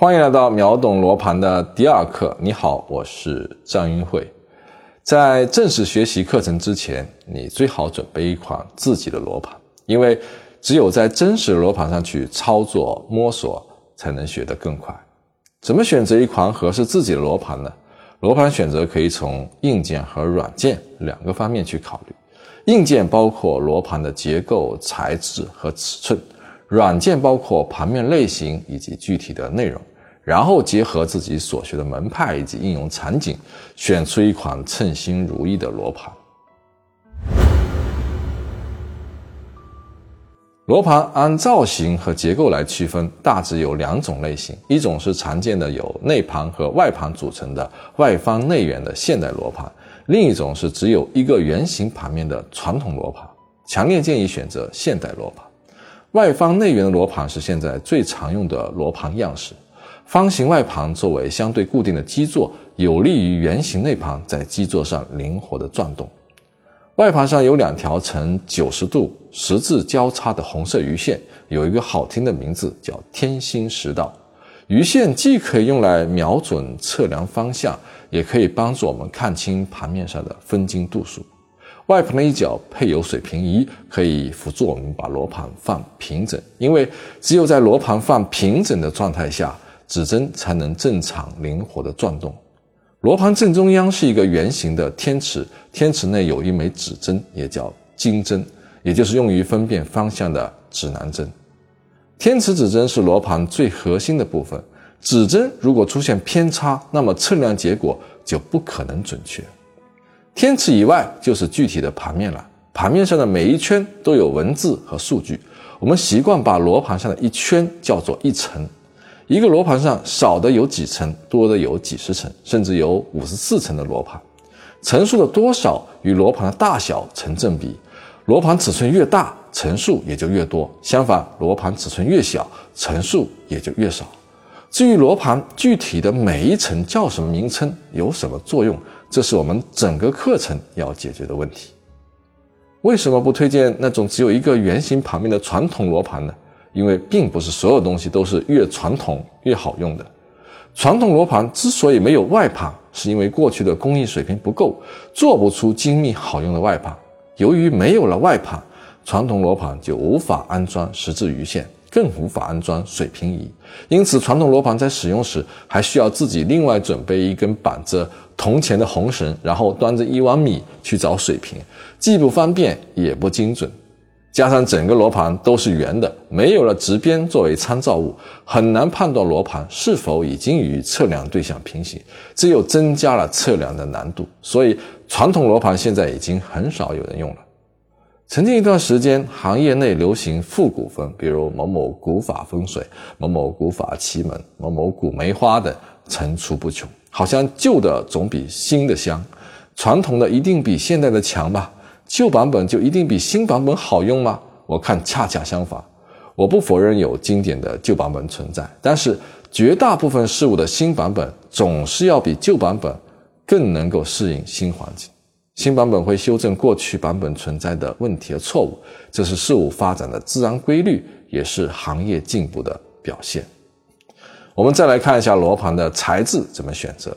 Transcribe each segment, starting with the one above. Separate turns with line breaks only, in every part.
欢迎来到秒懂罗盘的第二课。你好，我是张云慧。在正式学习课程之前，你最好准备一款自己的罗盘，因为只有在真实的罗盘上去操作摸索，才能学得更快。怎么选择一款合适自己的罗盘呢？罗盘选择可以从硬件和软件两个方面去考虑。硬件包括罗盘的结构、材质和尺寸。软件包括盘面类型以及具体的内容，然后结合自己所学的门派以及应用场景，选出一款称心如意的罗盘。罗盘按造型和结构来区分，大致有两种类型：一种是常见的由内盘和外盘组成的外方内圆的现代罗盘；另一种是只有一个圆形盘面的传统罗盘。强烈建议选择现代罗盘。外方内圆的罗盘是现在最常用的罗盘样式。方形外盘作为相对固定的基座，有利于圆形内盘在基座上灵活的转动。外盘上有两条呈九十度十字交叉的红色鱼线，有一个好听的名字叫天心十道。鱼线既可以用来瞄准测量方向，也可以帮助我们看清盘面上的分经度数。外盘的一角配有水平仪，可以辅助我们把罗盘放平整。因为只有在罗盘放平整的状态下，指针才能正常灵活的转动。罗盘正中央是一个圆形的天池，天池内有一枚指针，也叫经针，也就是用于分辨方向的指南针。天池指针是罗盘最核心的部分，指针如果出现偏差，那么测量结果就不可能准确。天池以外就是具体的盘面了，盘面上的每一圈都有文字和数据。我们习惯把罗盘上的一圈叫做一层。一个罗盘上少的有几层，多的有几十层，甚至有五十四层的罗盘。层数的多少与罗盘的大小成正比，罗盘尺寸越大，层数也就越多；相反，罗盘尺寸越小，层数也就越少。至于罗盘具体的每一层叫什么名称，有什么作用？这是我们整个课程要解决的问题。为什么不推荐那种只有一个圆形盘面的传统罗盘呢？因为并不是所有东西都是越传统越好用的。传统罗盘之所以没有外盘，是因为过去的工艺水平不够，做不出精密好用的外盘。由于没有了外盘，传统罗盘就无法安装十字鱼线。更无法安装水平仪，因此传统罗盘在使用时还需要自己另外准备一根绑着铜钱的红绳，然后端着一碗米去找水平，既不方便也不精准。加上整个罗盘都是圆的，没有了直边作为参照物，很难判断罗盘是否已经与测量对象平行，这又增加了测量的难度。所以传统罗盘现在已经很少有人用了。曾经一段时间，行业内流行复古风，比如某某古法风水、某某古法奇门、某某古梅花等层出不穷。好像旧的总比新的香，传统的一定比现代的强吧？旧版本就一定比新版本好用吗？我看恰恰相反。我不否认有经典的旧版本存在，但是绝大部分事物的新版本总是要比旧版本更能够适应新环境。新版本会修正过去版本存在的问题和错误，这是事物发展的自然规律，也是行业进步的表现。我们再来看一下罗盘的材质怎么选择。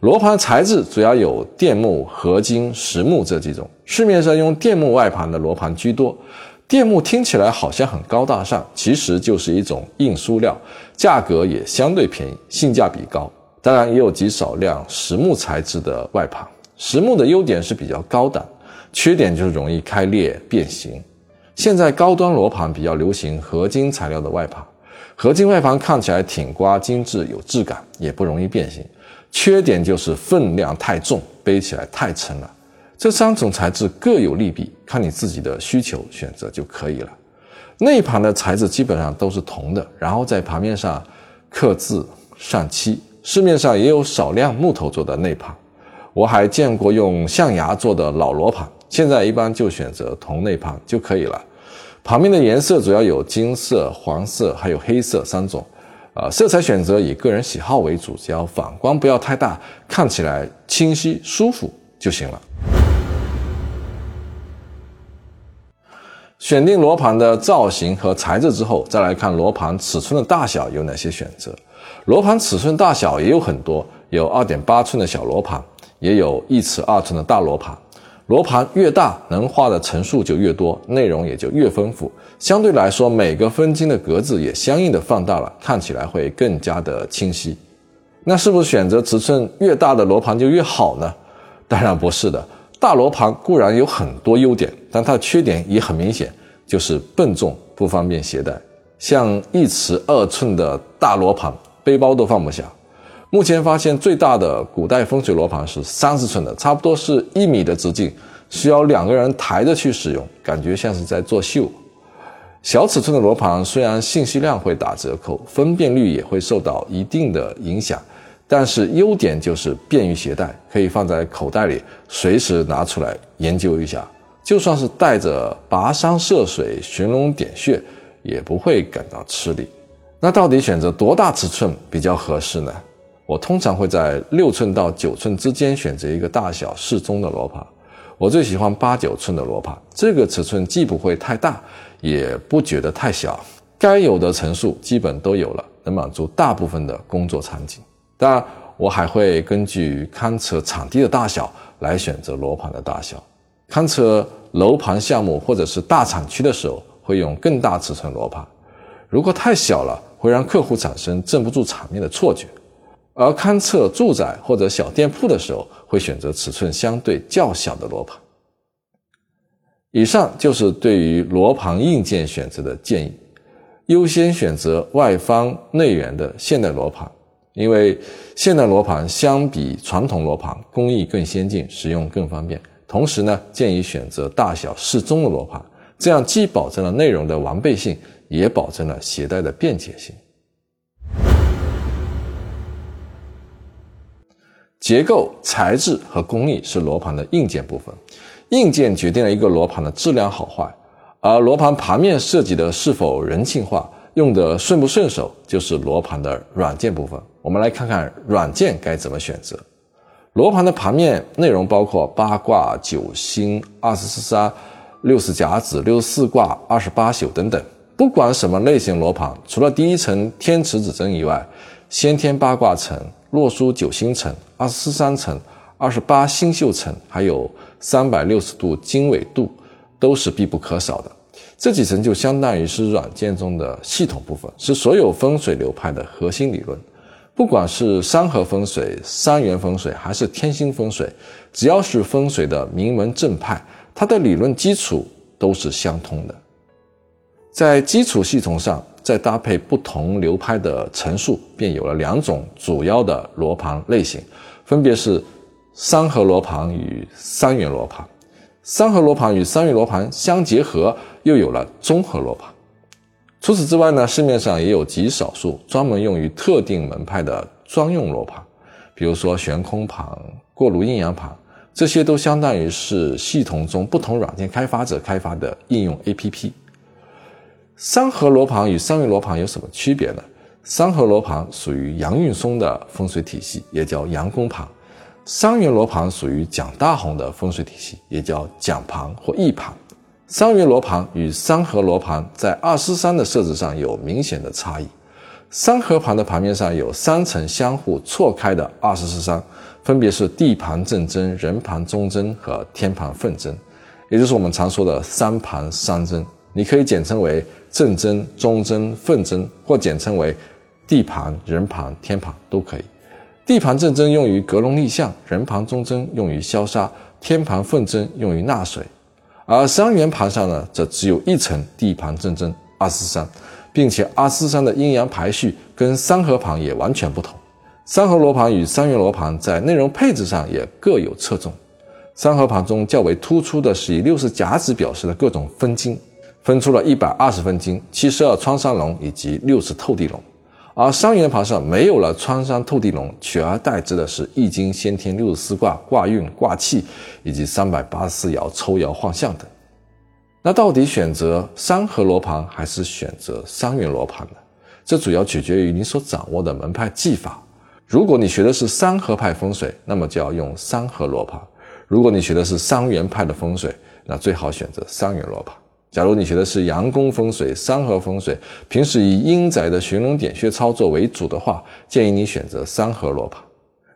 罗盘材质主要有电木、合金、实木这几种。市面上用电木外盘的罗盘居多。电木听起来好像很高大上，其实就是一种硬塑料，价格也相对便宜，性价比高。当然，也有极少量实木材质的外盘。实木的优点是比较高档，缺点就是容易开裂变形。现在高端罗盘比较流行合金材料的外盘，合金外盘看起来挺刮精致有质感，也不容易变形。缺点就是分量太重，背起来太沉了。这三种材质各有利弊，看你自己的需求选择就可以了。内盘的材质基本上都是铜的，然后在盘面上刻字上漆。市面上也有少量木头做的内盘。我还见过用象牙做的老罗盘，现在一般就选择铜内盘就可以了。盘面的颜色主要有金色、黄色还有黑色三种，啊，色彩选择以个人喜好为主，只要反光不要太大，看起来清晰舒服就行了。选定罗盘的造型和材质之后，再来看罗盘尺寸的大小有哪些选择。罗盘尺寸大小也有很多，有二点八寸的小罗盘，也有一尺二寸的大罗盘。罗盘越大，能画的层数就越多，内容也就越丰富。相对来说，每个分金的格子也相应的放大了，看起来会更加的清晰。那是不是选择尺寸越大的罗盘就越好呢？当然不是的。大罗盘固然有很多优点，但它的缺点也很明显，就是笨重，不方便携带。像一尺二寸的大罗盘，背包都放不下。目前发现最大的古代风水罗盘是三十寸的，差不多是一米的直径，需要两个人抬着去使用，感觉像是在作秀。小尺寸的罗盘虽然信息量会打折扣，分辨率也会受到一定的影响，但是优点就是便于携带，可以放在口袋里，随时拿出来研究一下。就算是带着跋山涉水、寻龙点穴，也不会感到吃力。那到底选择多大尺寸比较合适呢？我通常会在六寸到九寸之间选择一个大小适中的罗盘。我最喜欢八九寸的罗盘，这个尺寸既不会太大，也不觉得太小，该有的层数基本都有了，能满足大部分的工作场景。当然，我还会根据勘测场地的大小来选择罗盘的大小。勘测楼盘项目或者是大厂区的时候，会用更大尺寸罗盘。如果太小了，会让客户产生镇不住场面的错觉。而勘测住宅或者小店铺的时候，会选择尺寸相对较小的罗盘。以上就是对于罗盘硬件选择的建议，优先选择外方内圆的现代罗盘，因为现代罗盘相比传统罗盘工艺更先进，使用更方便。同时呢，建议选择大小适中的罗盘，这样既保证了内容的完备性，也保证了携带的便捷性。结构、材质和工艺是罗盘的硬件部分，硬件决定了一个罗盘的质量好坏，而罗盘盘面设计的是否人性化、用的顺不顺手，就是罗盘的软件部分。我们来看看软件该怎么选择。罗盘的盘面内容包括八卦、九星、二十四杀、六十甲子、六十四卦、二十八宿等等。不管什么类型罗盘，除了第一层天池指针以外，先天八卦层。洛书九星层、二十四三层、二十八星宿层，还有三百六十度经纬度，都是必不可少的。这几层就相当于是软件中的系统部分，是所有风水流派的核心理论。不管是山河风水、三元风水，还是天星风水，只要是风水的名门正派，它的理论基础都是相通的。在基础系统上。再搭配不同流派的陈述，便有了两种主要的罗盘类型，分别是三合罗盘与三元罗盘。三合罗盘与三元罗盘相结合，又有了综合罗盘。除此之外呢，市面上也有极少数专门用于特定门派的专用罗盘，比如说悬空盘、过炉阴阳盘，这些都相当于是系统中不同软件开发者开发的应用 APP。三合罗盘与三元罗盘有什么区别呢？三合罗盘属于杨运松的风水体系，也叫杨公盘；三元罗盘属于蒋大红的风水体系，也叫蒋盘或易盘。三元罗盘与三合罗盘在二四三的设置上有明显的差异。三合盘的盘面上有三层相互错开的二十四山，分别是地盘正针、人盘中针和天盘分针，也就是我们常说的三盘三针，你可以简称为。正针、中针、分针，或简称为地盘、人盘、天盘都可以。地盘正针用于格龙立象，人盘中针用于消杀，天盘分针用于纳水。而三元盘上呢，则只有一层地盘正针二四三，并且二四三的阴阳排序跟三合盘也完全不同。三合罗盘与三元罗盘在内容配置上也各有侧重。三合盘中较为突出的是以六十甲子表示的各种分金。分出了一百二十分金、七十二穿山龙以及六十透地龙，而三元盘上没有了穿山透地龙，取而代之的是易经先天六十四卦卦运卦气以及三百八十四爻抽爻换象等。那到底选择三合罗盘还是选择三元罗盘呢？这主要取决于你所掌握的门派技法。如果你学的是三合派风水，那么就要用三合罗盘；如果你学的是三元派的风水，那最好选择三元罗盘。假如你学的是阳宫风水、三合风水，平时以阴宅的寻龙点穴操作为主的话，建议你选择三合罗盘。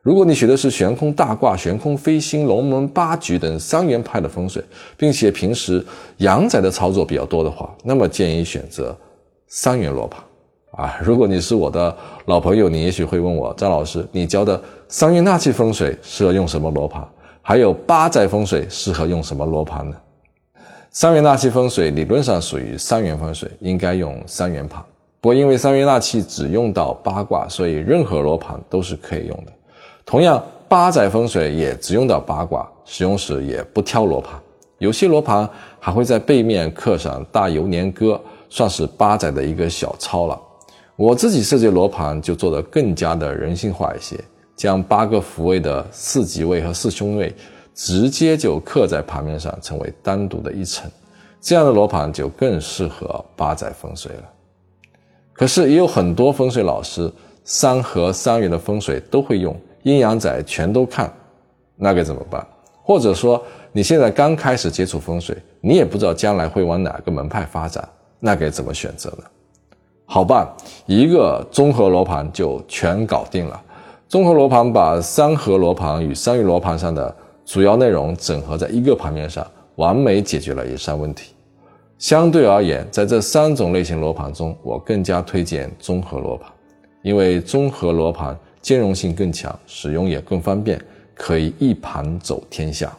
如果你学的是悬空大卦、悬空飞星、龙门八局等三元派的风水，并且平时阳宅的操作比较多的话，那么建议选择三元罗盘。啊，如果你是我的老朋友，你也许会问我，张老师，你教的三元纳气风水适合用什么罗盘？还有八宅风水适合用什么罗盘呢？三元纳气风水理论上属于三元风水，应该用三元盘。不过因为三元纳气只用到八卦，所以任何罗盘都是可以用的。同样，八宅风水也只用到八卦，使用时也不挑罗盘。有些罗盘还会在背面刻上大游年歌，算是八宅的一个小抄了。我自己设计罗盘就做得更加的人性化一些，将八个福位的四吉位和四凶位。直接就刻在盘面上，成为单独的一层，这样的罗盘就更适合八宅风水了。可是也有很多风水老师三合三元的风水都会用，阴阳宅全都看，那该怎么办？或者说你现在刚开始接触风水，你也不知道将来会往哪个门派发展，那该怎么选择呢？好办，一个综合罗盘就全搞定了。综合罗盘把三合罗盘与三元罗盘上的主要内容整合在一个盘面上，完美解决了以上问题。相对而言，在这三种类型罗盘中，我更加推荐综合罗盘，因为综合罗盘兼容性更强，使用也更方便，可以一盘走天下。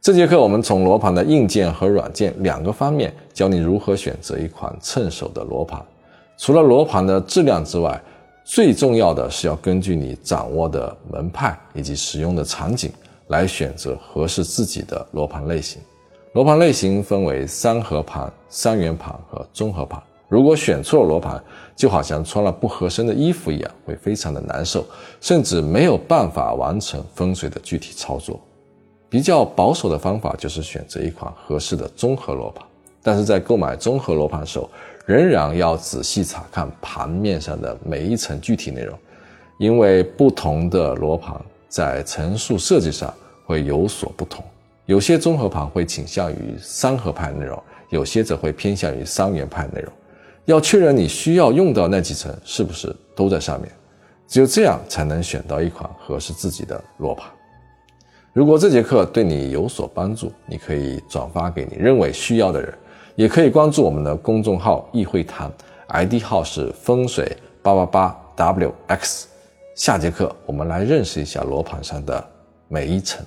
这节课我们从罗盘的硬件和软件两个方面教你如何选择一款趁手的罗盘。除了罗盘的质量之外，最重要的是要根据你掌握的门派以及使用的场景来选择合适自己的罗盘类型。罗盘类型分为三合盘、三元盘和综合盘。如果选错了罗盘，就好像穿了不合身的衣服一样，会非常的难受，甚至没有办法完成风水的具体操作。比较保守的方法就是选择一款合适的综合罗盘。但是在购买综合罗盘时候，仍然要仔细查看盘面上的每一层具体内容，因为不同的罗盘在层数设计上会有所不同。有些综合盘会倾向于三合派内容，有些则会偏向于三元派内容。要确认你需要用到那几层是不是都在上面，只有这样才能选到一款合适自己的罗盘。如果这节课对你有所帮助，你可以转发给你认为需要的人。也可以关注我们的公众号“易会谈 ”，ID 号是风水八八八 wx。下节课我们来认识一下罗盘上的每一层。